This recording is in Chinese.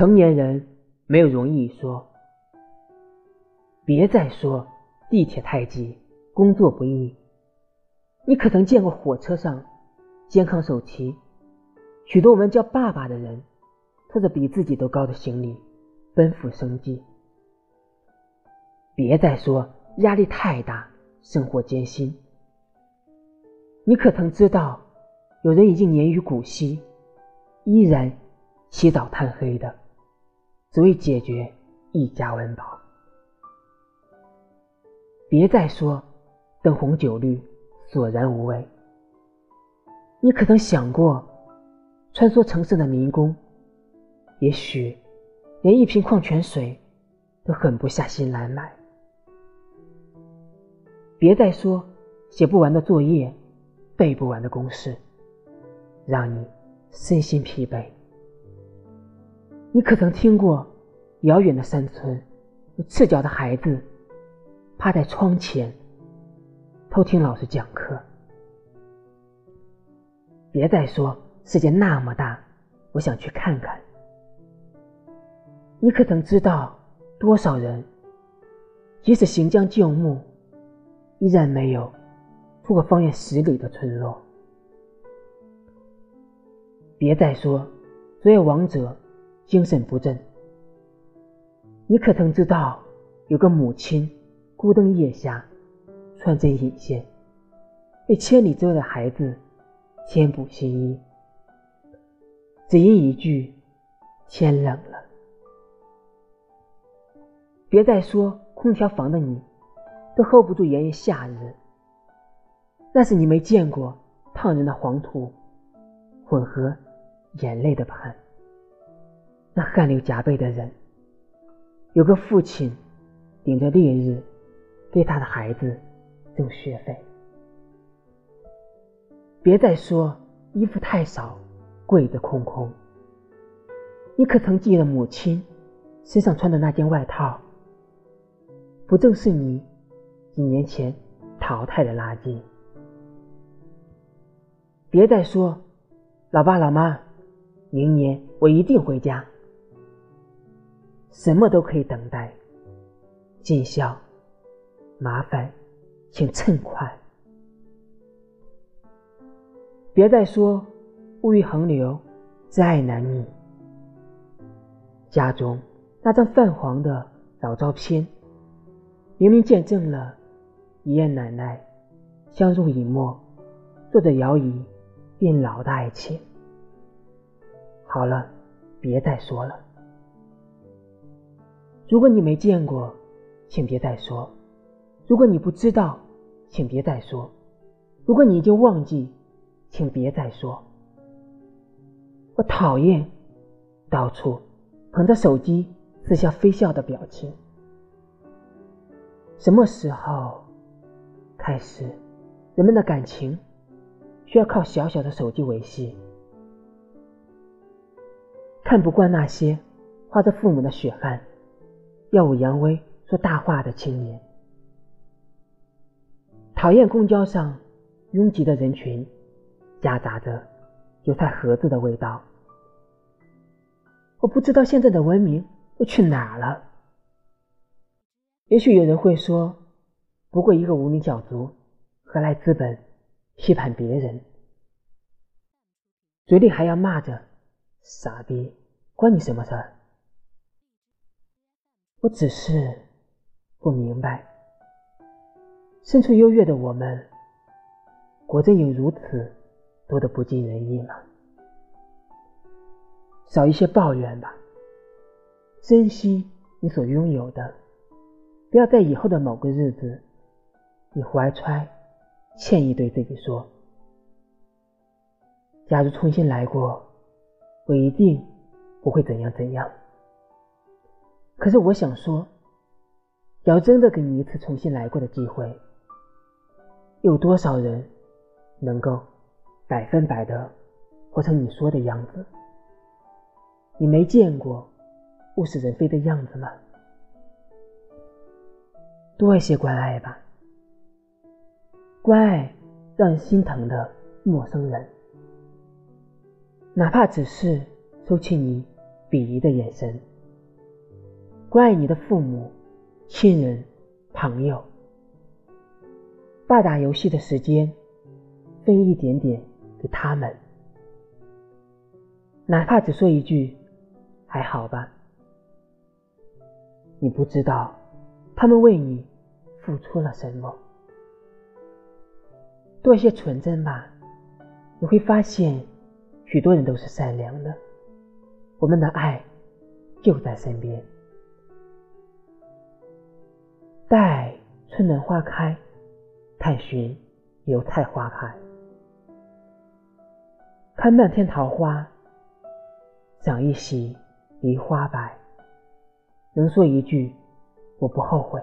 成年人没有容易说。别再说地铁太挤，工作不易。你可曾见过火车上肩扛手提，许多我们叫爸爸的人，拖着比自己都高的行李，奔赴生计。别再说压力太大，生活艰辛。你可曾知道，有人已经年逾古稀，依然起早贪黑的，只为解决一家温饱。别再说灯红酒绿，索然无味。你可曾想过，穿梭城市的民工，也许连一瓶矿泉水都狠不下心来买。别再说写不完的作业，背不完的公式，让你身心疲惫。你可曾听过遥远的山村，有赤脚的孩子趴在窗前偷听老师讲课？别再说世界那么大，我想去看看。你可曾知道多少人，即使行将就木？依然没有出过方圆十里的村落。别再说昨夜王者精神不振。你可曾知道有个母亲孤灯夜下，穿针引线，为千里之外的孩子添补新衣，只因一句天冷了。别再说空调房的你。都 hold 不住炎炎夏日，那是你没见过烫人的黄土混合眼泪的汗。那汗流浃背的人，有个父亲顶着烈日给他的孩子挣学费。别再说衣服太少，柜子空空。你可曾记得母亲身上穿的那件外套？不正是你？几年前淘汰的垃圾，别再说，老爸老妈，明年我一定回家。什么都可以等待，尽孝，麻烦请趁快。别再说，物欲横流，真爱难觅。家中那张泛黄的老照片，明明见证了。爷爷奶奶相濡以沫，坐着摇椅变老的爱情。好了，别再说了。如果你没见过，请别再说；如果你不知道，请别再说；如果你已经忘记，请别再说。我讨厌到处捧着手机似笑非笑的表情。什么时候？开始，人们的感情需要靠小小的手机维系。看不惯那些花着父母的血汗、耀武扬威、说大话的青年，讨厌公交上拥挤的人群，夹杂着油菜盒子的味道。我不知道现在的文明都去哪了。也许有人会说。不过一个无名小卒，何来资本批判别人？嘴里还要骂着“傻逼”，关你什么事儿？我只是不明白，身处优越的我们，果真有如此多的不尽人意吗？少一些抱怨吧，珍惜你所拥有的，不要在以后的某个日子。你怀揣歉意对自己说：“假如重新来过，我一定不会怎样怎样。”可是我想说，要真的给你一次重新来过的机会，有多少人能够百分百的活成你说的样子？你没见过物是人非的样子吗？多一些关爱吧。关爱让人心疼的陌生人，哪怕只是收起你鄙夷的眼神，关爱你的父母、亲人、朋友。把打游戏的时间分一点点给他们，哪怕只说一句“还好吧”，你不知道他们为你付出了什么。多一些纯真吧，你会发现许多人都是善良的，我们的爱就在身边。待春暖花开。探寻油菜花开，看漫天桃花，赏一袭梨花白。能说一句，我不后悔。